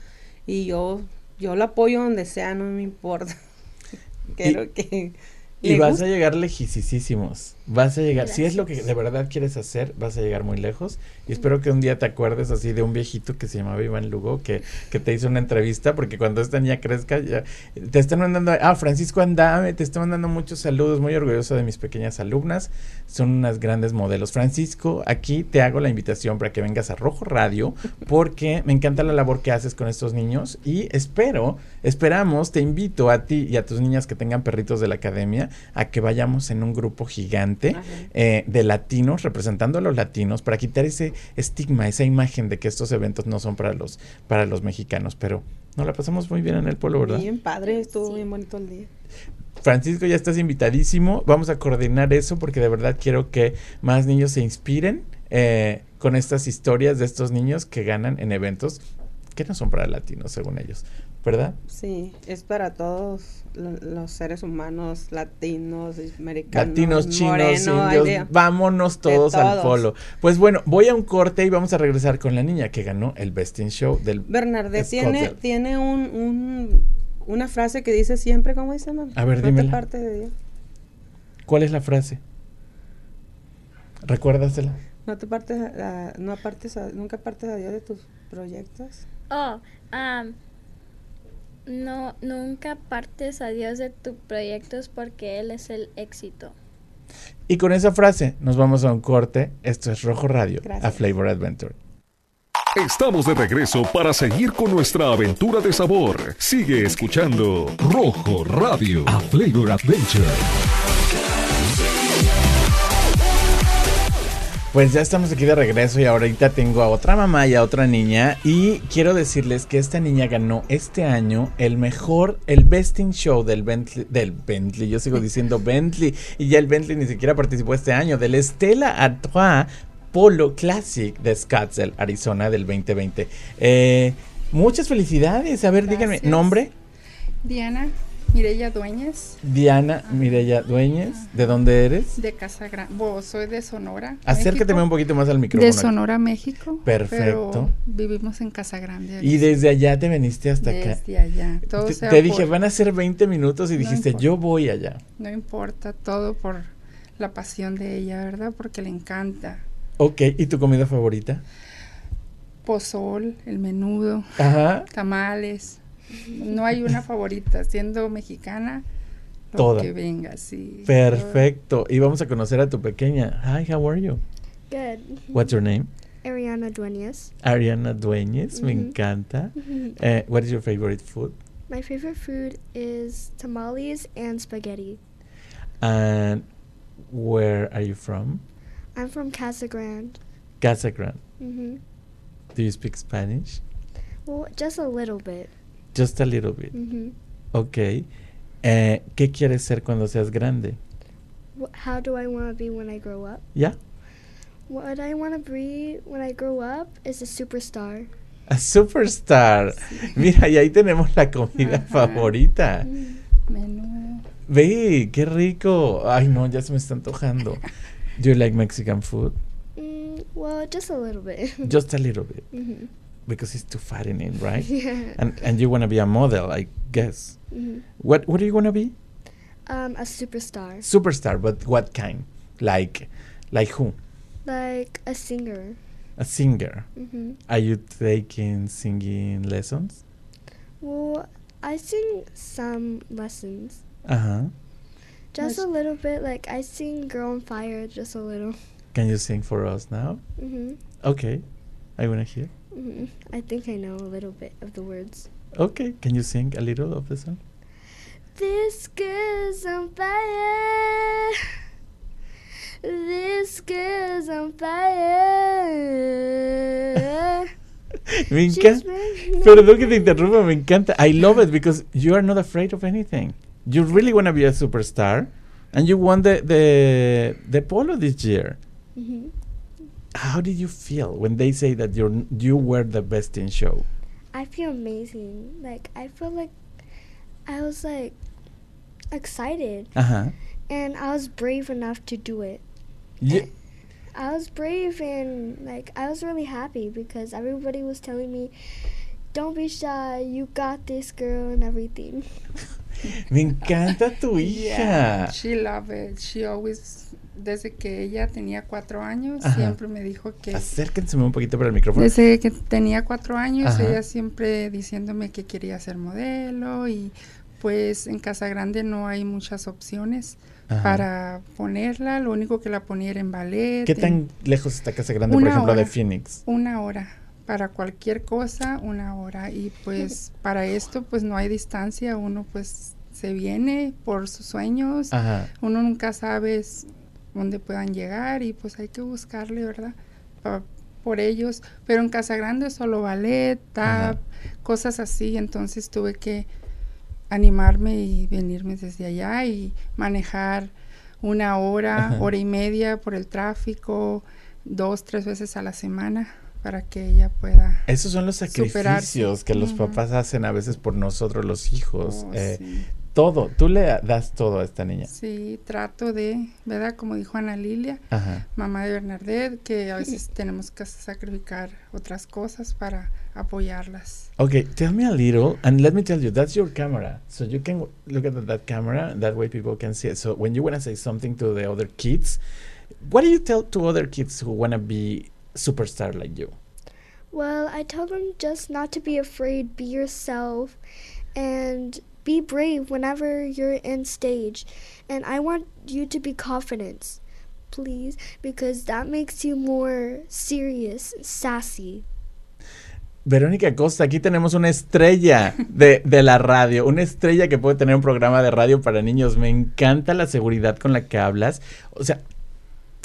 y yo, yo la apoyo donde sea, no me importa. [laughs] Quiero que Y vas guste. a llegar lejísimos. Vas a llegar, si es lo que de verdad quieres hacer, vas a llegar muy lejos. Y espero que un día te acuerdes así de un viejito que se llamaba Iván Lugo, que, que te hizo una entrevista, porque cuando esta niña crezca, ya te están mandando, ah, Francisco Andame, te está mandando muchos saludos, muy orgulloso de mis pequeñas alumnas, son unas grandes modelos. Francisco, aquí te hago la invitación para que vengas a Rojo Radio, porque me encanta la labor que haces con estos niños y espero, esperamos, te invito a ti y a tus niñas que tengan perritos de la academia a que vayamos en un grupo gigante Eh, de latinos, representando a los latinos, para quitar ese estigma, esa imagen de que estos eventos no son para los, para los mexicanos, pero nos la pasamos muy bien en el pueblo, ¿verdad? Bien padre, estuvo Sí. bien bonito el día. Francisco, ya estás invitadísimo. Vamos a coordinar eso porque de verdad quiero que más niños se inspiren eh, con estas historias de estos niños que ganan en eventos que no son para latinos, según ellos, ¿verdad? Sí, es para todos lo- los seres humanos, latinos, americanos, Latinos, chinos, moreno, indios, vámonos todos al polo. Pues bueno, voy a un corte y vamos a regresar con la niña que ganó el Best in Show del... Bernardet tiene, tiene un, un- una frase que dice siempre, ¿cómo dice, mami? A ver, No te dímela. parte de Dios. ¿Cuál es la frase? Recuérdasela. No te partes, a- a- no apartes a- nunca partes a Dios de tus proyectos. Oh, am, no, nunca partes a Dios de tus proyectos porque Él es el éxito. Y con esa frase nos vamos a un corte. Esto es Rojo Radio, a. Flavor Adventure. Estamos de regreso para seguir con nuestra aventura de sabor. Sigue escuchando Rojo Radio, a Flavor Adventure. Pues ya estamos aquí de regreso y ahorita tengo a otra mamá y a otra niña y quiero decirles que esta niña ganó este año el mejor, el Best in Show del Bentley, del Bentley, yo sigo diciendo Bentley y ya el Bentley ni siquiera participó este año, del Stella Artois Polo Classic de Scottsdale, Arizona del 2020. Eh, muchas felicidades, a ver, díganme, nombre, Diana Mireya Dueñez, Diana Mireya Dueñez, ¿de dónde eres? de Casa Grande. soy de Sonora. Acércate un poquito más al micrófono. De Sonora, México. Perfecto. Pero vivimos en Casa Grande. Y desde allá te viniste hasta acá. Desde allá. Todo Te, te dije, van a ser 20 minutos y No dijiste, importa. yo voy allá. No importa, todo por la pasión de ella, ¿verdad? Porque le encanta. Ok, ¿y tu comida favorita? Pozol, el menudo, Ajá. tamales. No hay una favorita. Siendo mexicana, lo Toda. que venga, sí. Perfecto. Y vamos a conocer a tu pequeña. Hi, how are you? Good. What's your name? Ariana Dueñas. Ariana Dueñez, me encanta. [laughs] Eh, what is your favorite food? My favorite food is tamales and spaghetti. And Where are you from? I'm from Casa Grande. Casa Grande. hmm Do you speak Spanish? Well, just a little bit. Just a little bit. hmm Ok. Eh, ¿Qué quieres ser cuando seas grande? How do I want to be when I grow up? ¿Ya? What I want to be when I grow up is a superstar. A superstar. Mira, y ahí tenemos la comida Ajá. favorita. Menú. Ve, qué rico. Ay, no, ya se me está antojando. Do you like Mexican food? Mm, well, just a little bit. Just a little bit. [laughs] hmm Because it's too fattening, right? [laughs] Yeah. And and you want to be a model, I guess. hmm What what do you want to be? Um, a superstar, Superstar, but what kind? Like like who? like a singer. A singer. hmm Are you taking singing lessons? Well, I sing some lessons, Uh-huh. just Nice. a little bit. Like I sing "Girl on Fire" just a little. Can you sing for us now? hmm Okay. I want to hear. Hmm I think I know a little bit of the words. Okay. Can you sing a little of the song? This girl's on fire. This girl's on fire. [laughs] Me encanta. Perdón que te interrumpa, me encanta. I love it because you are not afraid of anything. You really want to be a superstar, and you won the the the polo this year. Mhm. How did you feel when they say that you're you were the best in show? I feel amazing. Like I feel like I was like excited Uh huh. and I was brave enough to do it. You, I was brave and like I was really happy because everybody was telling me, "Don't be shy. You got this, girl," and everything. [laughs] me encanta tu Yeah, she loved it. She always, desde que ella tenía cuatro años, Ajá. siempre me dijo que Acérquense un poquito para el micrófono. desde que tenía cuatro años, Ajá. ella siempre diciéndome que quería ser modelo y pues en Casa Grande no hay muchas opciones Ajá. para ponerla. Lo único que la ponía era en ballet. ¿Qué tan lejos está Casa Grande, por ejemplo, de. Phoenix? Una hora. Para cualquier cosa, una hora. Y pues para esto pues no hay distancia. Uno pues se viene por sus sueños. Ajá. Uno nunca sabe dónde puedan llegar y pues hay que buscarle, ¿verdad? Pa- por ellos. Pero en Casa Grande solo ballet, Ajá. tap, cosas así. Entonces tuve que animarme y venirme desde allá y manejar una hora, Ajá. hora y media por el tráfico, dos, tres veces a la semana para que ella pueda. Esos son los Superarse. sacrificios que los papás hacen a veces por nosotros los hijos. Oh, Eh, sí. Todo, tú le das todo a esta niña. Sí, trato de, ¿verdad? Como dijo Ana Lilia, Ajá. mamá de Bernadette, que a veces [laughs] tenemos que sacrificar otras cosas para apoyarlas. Okay, tell me a little, and let me tell you, that's your camera. So you can w- look at that camera, and that way people can see it. So when you want to say something to the other kids, what do you tell to other kids who want to be superstar like you? Well, I tell them just not to be afraid, be yourself, and be brave whenever you're in stage. And I want you to be confident, please, because that makes you more serious, sassy. Verónica Costa, aquí tenemos una estrella de, de la radio, una estrella que puede tener un programa de radio para niños. Me encanta la seguridad con la que hablas. O sea,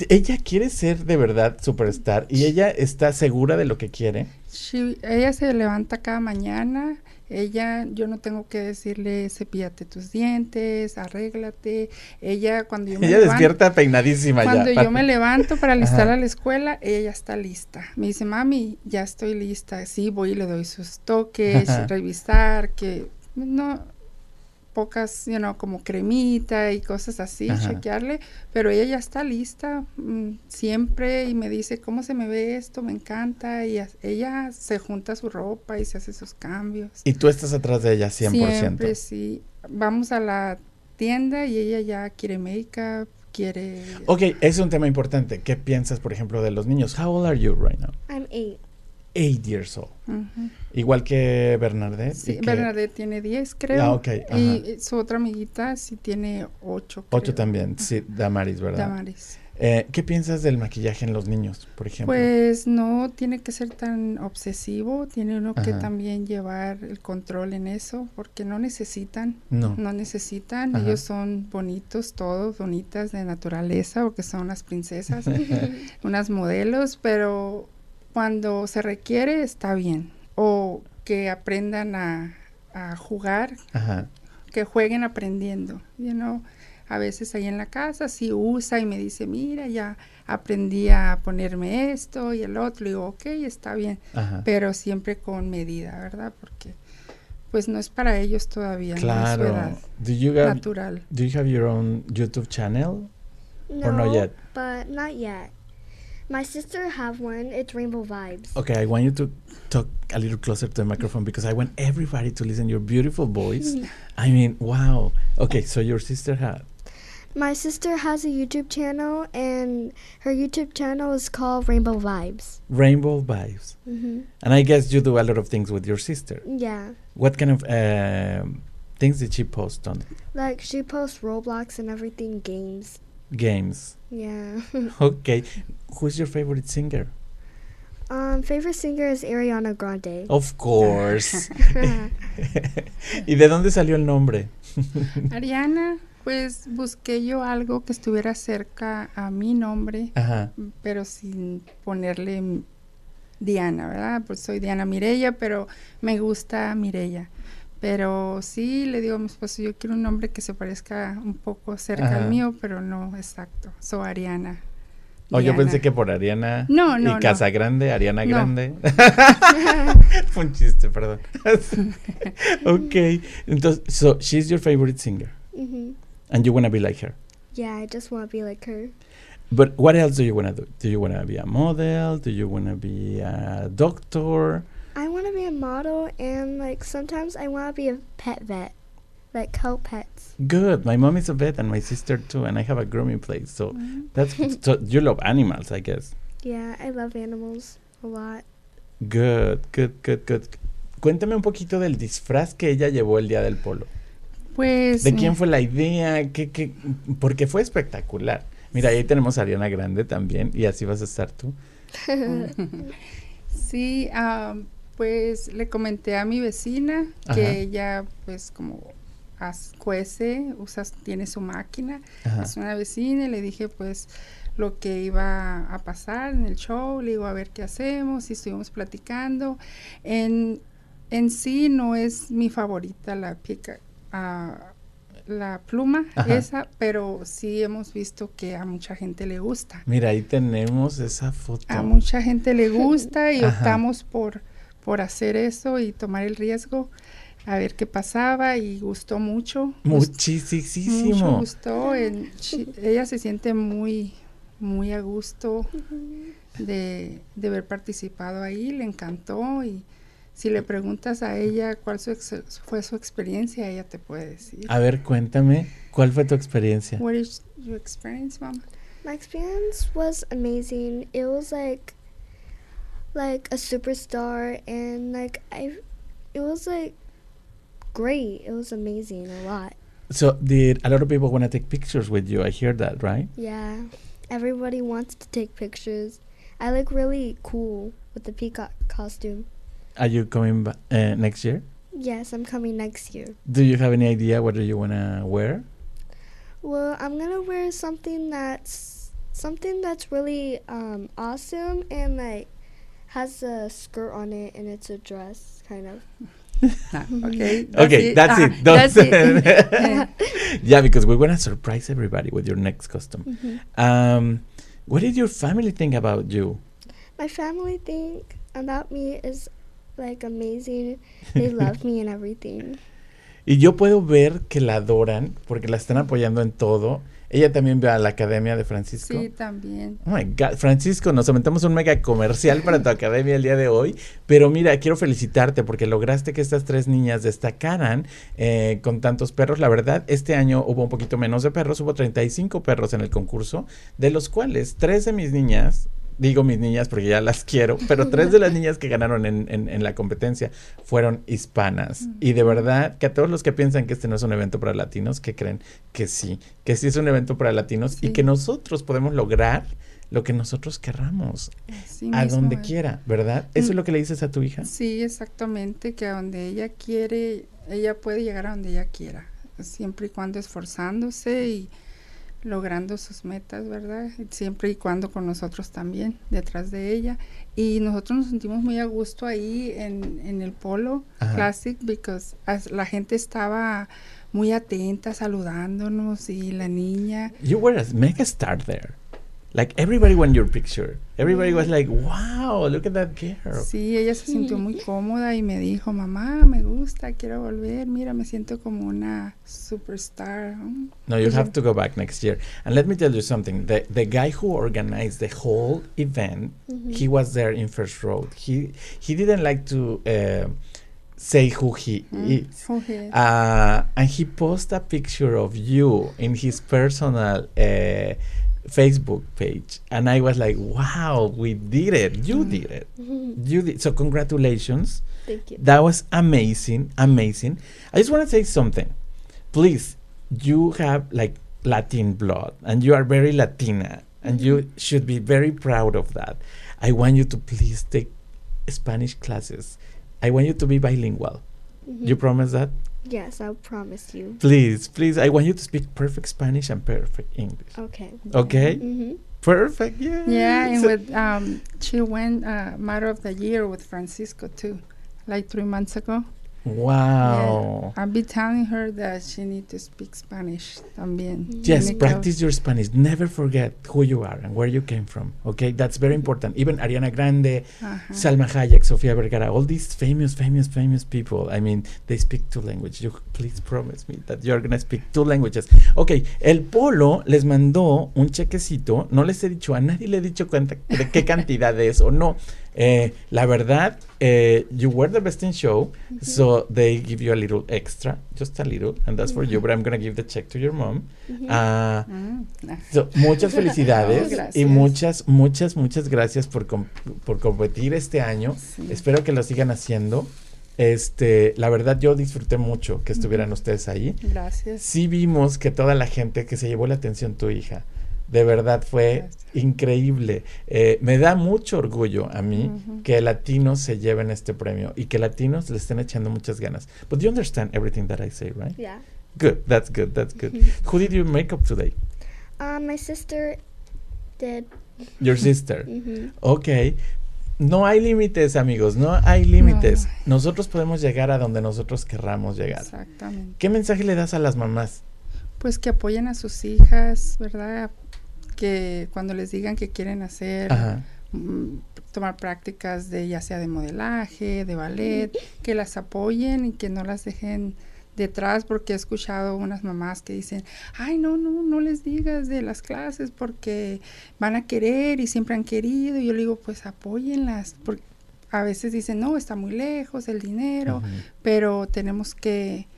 ella quiere ser de verdad superstar y ella está segura de lo que quiere. She- ella se levanta cada mañana. Ella, yo no tengo que decirle cepíllate tus dientes, arréglate. Ella cuando yo me Ella levanto- despierta peinadísima Cuando ya. yo me levanto para [laughs] alistar Ajá. a la escuela, ella ya está lista. Me dice, mami, ya estoy lista. Sí, voy y le doy sus toques, Ajá. revisar, que no, pocas, you know, como cremita y cosas así, Ajá. chequearle. Pero ella ya está lista mm, siempre y me dice, ¿cómo se me ve esto? Me encanta. Y ella se junta su ropa y se hace sus cambios. Y tú estás atrás de ella 100%. Siempre, sí. Vamos a la tienda y ella ya quiere make-up, quiere... Ok, es un tema importante. ¿Qué piensas, por ejemplo, de los niños? How old are you right now? I'm eight. Eight years old. Igual que Bernadette. Sí, y que- Bernadette tiene 10, creo. Ah, ok, ajá. Y su otra amiguita sí tiene 8. Ocho también, sí, Damaris, ¿verdad? Damaris. Eh, ¿Qué piensas del maquillaje en los niños, por ejemplo? Pues no tiene que ser tan obsesivo, tiene uno que también llevar el control en eso, porque no necesitan, no. no necesitan, Ajá. ellos son bonitos, todos bonitas de naturaleza, porque son las princesas, [laughs] unas modelos, pero cuando se requiere está bien, o que aprendan a, a jugar, Ajá. que jueguen aprendiendo, you know. A veces ahí en la casa sí usa y me dice, mira, ya aprendí a ponerme esto y el otro. Le digo, ok, está bien, Ajá. pero siempre con medida, ¿verdad? Porque pues no es para ellos todavía, no es su Claro. edad Do you have natural. Do you have your own YouTube channel? No, Or not yet? but not yet. My sister have one. It's Rainbow Vibes. Okay, I want you to talk a little closer to the microphone because I want everybody to listen your beautiful voice. [laughs] I mean, wow. Okay, so your sister had My sister has a YouTube channel, and her YouTube channel is called Rainbow Vibes. Rainbow Vibes. hmm And I guess you do a lot of things with your sister. Yeah, What kind of um things did she post on like she posts Roblox and everything, games. Games? Yeah. [laughs] Okay. Who's your favorite singer? um, favorite singer is Ariana Grande. Of course. [laughs] [laughs] ¿Y de dónde salió el nombre? Ariana, pues busqué yo algo que estuviera cerca a mi nombre, Ajá. pero sin ponerle Diana, ¿verdad? Pues soy Diana Mirella, pero me gusta Mirella. Pero sí le digo a mi esposo, yo quiero un nombre que se parezca un poco cerca Ajá. al mío, pero no exacto. Soy Ariana. Oh, yo pensé que por Ariana No, no, y no. Casa Grande, Ariana No. Grande. [laughs] [laughs] Fue un chiste, perdón. [laughs] ok. Entonces, so she's your favorite singer hmm and you want to be like her. Yeah, I just want to be like her. But what else do you want to do? Do you want to be a model? Do you want to be a doctor? I want to be a model, and like sometimes I want to be a pet vet, like help pets. Good. My mom is a vet and my sister too, and I have a grooming place. So that's [laughs] so you love animals, I guess. Yeah, I love animals a lot. Good, good, good, good. Cuéntame un poquito del disfraz que ella llevó el día del polo. Pues ¿De quién fue la idea? ¿Qué, qué? Porque fue espectacular. Mira, ahí tenemos a Ariana Grande también, y así vas a estar tú. [laughs] Sí, ah, pues le comenté a mi vecina que Ajá. ella pues como as- cuece, usa, tiene su máquina, Ajá. es una vecina y le dije pues lo que iba a pasar en el show, le digo a ver qué hacemos y estuvimos platicando. En, en sí no es mi favorita la pica, ah, la pluma Ajá. esa, pero sí hemos visto que a mucha gente le gusta. Mira, ahí tenemos esa foto. A mucha gente le [laughs] gusta y Ajá. optamos por, por hacer eso y tomar el riesgo a ver qué pasaba y gustó mucho. Gust- Mucho Muchísimo. gustó. ella se siente muy, muy a gusto de, de haber participado ahí, le encantó y si le preguntas a ella cuál su ex- fue su experiencia, ella te puede decir. A ver, cuéntame, ¿cuál fue tu experiencia? What is your experience, mom? My experience was amazing. It was like like a superstar and like I it was like great. It was amazing a lot. So, did a lot of people want to take pictures with you? I hear that, right? Yeah. Everybody wants to take pictures. I look really cool with the peacock costume. Are you coming ba- uh, next year? Yes, I'm coming next year. Do you have any idea what do you want to wear? Well, I'm going to wear something that's something that's really um awesome and like has a skirt on it and it's a dress kind of. Ah, [laughs] okay, okay, that's Ah, it. Don't that's it. [laughs] yeah, because we want to surprise everybody with your next costume. Mhm. Um, what did your family think about you? My family think about me is like amazing. They love me and everything. [laughs] Y yo puedo ver que la adoran porque la están apoyando en todo. Ella también ve a la academia de Francisco. Sí, también. Oh my God, Francisco, nos aventamos un mega comercial para tu academia el día de hoy. Pero mira, quiero felicitarte porque lograste que estas tres niñas destacaran eh, con tantos perros. La verdad, este año hubo un poquito menos de perros, hubo 35 perros en el concurso, de los cuales tres de mis niñas digo mis niñas porque ya las quiero, pero tres de las niñas que ganaron en, en- en la competencia fueron hispanas. Y de verdad que a todos los que piensan que este no es un evento para latinos, que creen que sí, que sí es un evento para latinos y Sí. que nosotros podemos lograr lo que nosotros querramos, Así a donde es. quiera, ¿verdad? ¿Eso es lo que le dices a tu hija? Sí, exactamente, que a donde ella quiere, ella puede llegar a donde ella quiera, siempre y cuando esforzándose y logrando sus metas, ¿verdad? Siempre y cuando con nosotros también, detrás de ella. Y nosotros nos sentimos muy a gusto ahí en, en el Polo Ajá. Classic, porque la gente estaba muy atenta, saludándonos y la niña. You were a mega star there. Like everybody wanted your picture. Everybody was like, wow, look at that girl. Sí, ella se sintió muy cómoda y me dijo, mamá, me gusta, quiero volver, mira, me siento como una superstar. Mm. No, you have to go back next year. And let me tell you something. The the guy who organized the whole event, he was there in first row. He he didn't like to uh, say who he Mm, is. who he is. Uh, and he posted a picture of you in his personal uh, Facebook page, and I was like, "Wow, we did it! You Mm. did it! You did!" So congratulations. Thank you. That was amazing, amazing. I just want to say something. Please, you have like Latin blood and you are very Latina and you should be very proud of that. I want you to please take Spanish classes. I want you to be bilingual. You promise that? Yes, I'll promise you. Please, please. I want you to speak perfect Spanish and perfect English. Okay. Okay? Mm-hmm. Perfect. Yeah. Yeah, and with um, she went uh, Matter of the Year with Francisco too, like three months ago. Wow. I'll be telling her that she need to speak Spanish también. Mm-hmm. Yes, practice your Spanish. Never forget who you are and where you came from. Okay, that's very mm-hmm. important. Even Ariana Grande, Ajá. Salma Hayek, Sofia Vergara, all these famous, famous, famous people. I mean, they speak two languages. You please promise me that you're gonna speak two languages. Okay, el Polo les mandó un chequecito. No les he dicho a nadie le he dicho cuenta de qué cantidad es o no. Eh, la verdad, eh, you were the best in show, so they give you a little extra, just a little, and that's for you. But I'm gonna give the check to your mom. Ah, Mm. So, muchas felicidades [laughs] y muchas, muchas, muchas gracias por, com- por competir este año. Sí. Espero que lo sigan haciendo. Este, la verdad yo disfruté mucho que estuvieran ustedes ahí. Gracias. Sí vimos que toda la gente que se llevó la atención tu hija, de verdad fue Gracias. increíble. Eh, me da mucho orgullo a mí que latinos se lleven este premio y que latinos le estén echando muchas ganas. But you understand everything that I say, right? Yeah. Good, that's good, that's good. [laughs] Who did you make up today? Um, my sister did. Your sister. [laughs] Mm-hmm. Ok. No hay límites, amigos, no hay límites. Nosotros podemos llegar a donde nosotros querramos llegar. Exactamente. ¿Qué mensaje le das a las mamás? Pues que apoyen a sus hijas, ¿verdad? Que cuando les digan que quieren hacer, Ajá. mm, tomar prácticas de ya sea de modelaje, de ballet, que las apoyen y que no las dejen detrás porque he escuchado unas mamás que dicen, ay, no, no, no les digas de las clases porque van a querer y siempre han querido. Y yo le digo, pues apóyenlas, porque a veces dicen, no, está muy lejos el dinero, pero tenemos que,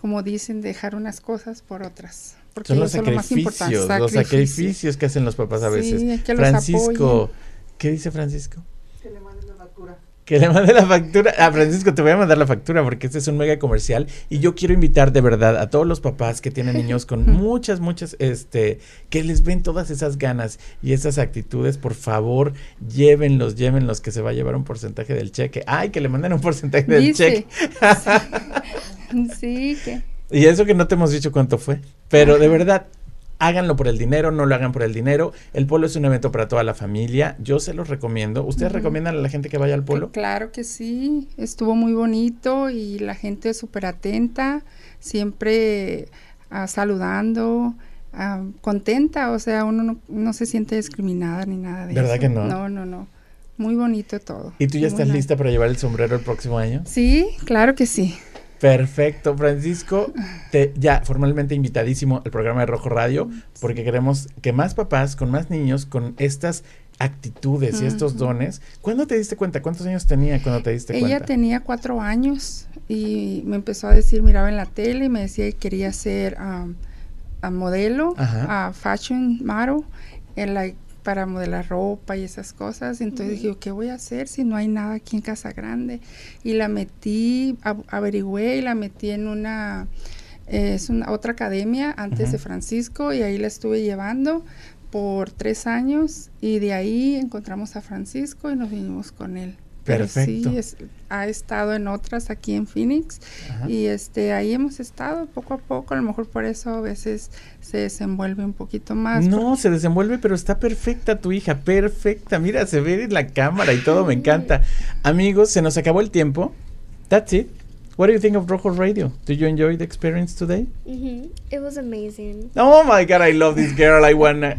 como dicen, dejar unas cosas por otras. Porque Son los lo más sacrificios, los sacrificios. que hacen los papás a Sí, veces. que los Francisco, apoyen. ¿qué dice Francisco? Que le mande la factura. Que le mande la factura. Ah, Francisco, te voy a mandar la factura porque este es un mega comercial y yo quiero invitar de verdad a todos los papás que tienen niños con [laughs] muchas, muchas, este, que les ven todas esas ganas y esas actitudes, por favor, llévenlos, llévenlos, que se va a llevar un porcentaje del cheque. Ay, que le manden un porcentaje del Dice. cheque. [laughs] Sí, que Y eso que no te hemos dicho cuánto fue. Pero de verdad, háganlo por el dinero, no lo hagan por el dinero. El polo es un evento para toda la familia. Yo se los recomiendo. ¿Ustedes recomiendan a la gente que vaya al polo? Claro que sí, estuvo muy bonito y la gente súper atenta, siempre ah, saludando, ah, contenta, o sea, uno no, no se siente discriminada ni nada de ¿Verdad eso. que no? No, no, no. Muy bonito todo. ¿Y tú ya estás lista para llevar el sombrero el próximo año? Sí, claro que sí. Perfecto, Francisco. Te, ya formalmente invitadísimo al programa de Rojo Radio porque queremos que más papás con más niños con estas actitudes y estos dones. ¿Cuándo te diste cuenta? ¿Cuántos años tenía cuando te diste Ella cuenta? tenía cuatro años y me empezó a decir, miraba en la tele y me decía que quería ser um, a modelo, Ajá. a fashion model, and like para modelar ropa y esas cosas. Entonces dije, ¿qué voy a hacer si no hay nada aquí en Casa Grande? Y la metí, averigüé y la metí en una, es una otra academia antes de Francisco y ahí la estuve llevando por tres años y de ahí encontramos a Francisco y nos vinimos con él. Perfecto. Sí, ha estado en otras aquí en Phoenix y este ahí hemos estado poco a poco, a lo mejor por eso a veces se desenvuelve un poquito más. No, se desenvuelve, pero está perfecta tu hija, perfecta. Mira, se ve en la cámara y todo, me encanta. Amigos, se nos acabó el tiempo. That's it. What do you think of Rojo Radio? Did you enjoy the experience today? Mm-hmm. It was amazing. Oh my God, I love this girl. I wanna,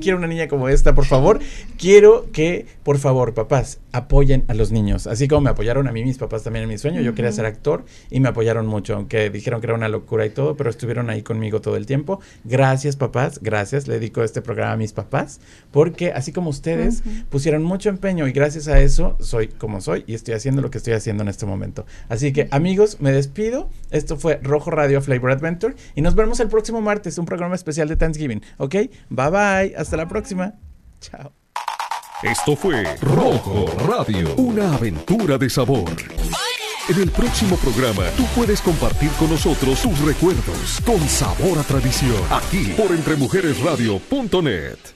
quiero una niña como esta, por favor. Quiero que, por favor, papás, apoyen a los niños. Así como me apoyaron a mí mis papás también en mi sueño. Yo quería ser actor y me apoyaron mucho, aunque dijeron que era una locura y todo, pero estuvieron ahí conmigo todo el tiempo. Gracias, papás. Gracias. Le dedico este programa a mis papás, porque así como ustedes pusieron mucho empeño y gracias a eso soy como soy y estoy haciendo lo que estoy haciendo en este momento. Así que, amigos, me despido. Esto fue Rojo Radio Flavor Adventure y nos vemos el próximo martes, un programa especial de Thanksgiving. ¿Ok? Bye bye. Hasta la próxima. Chao. Esto fue Rojo Radio, una aventura de sabor. En el próximo programa, tú puedes compartir con nosotros tus recuerdos con sabor a tradición, aquí por entremujeresradio.net.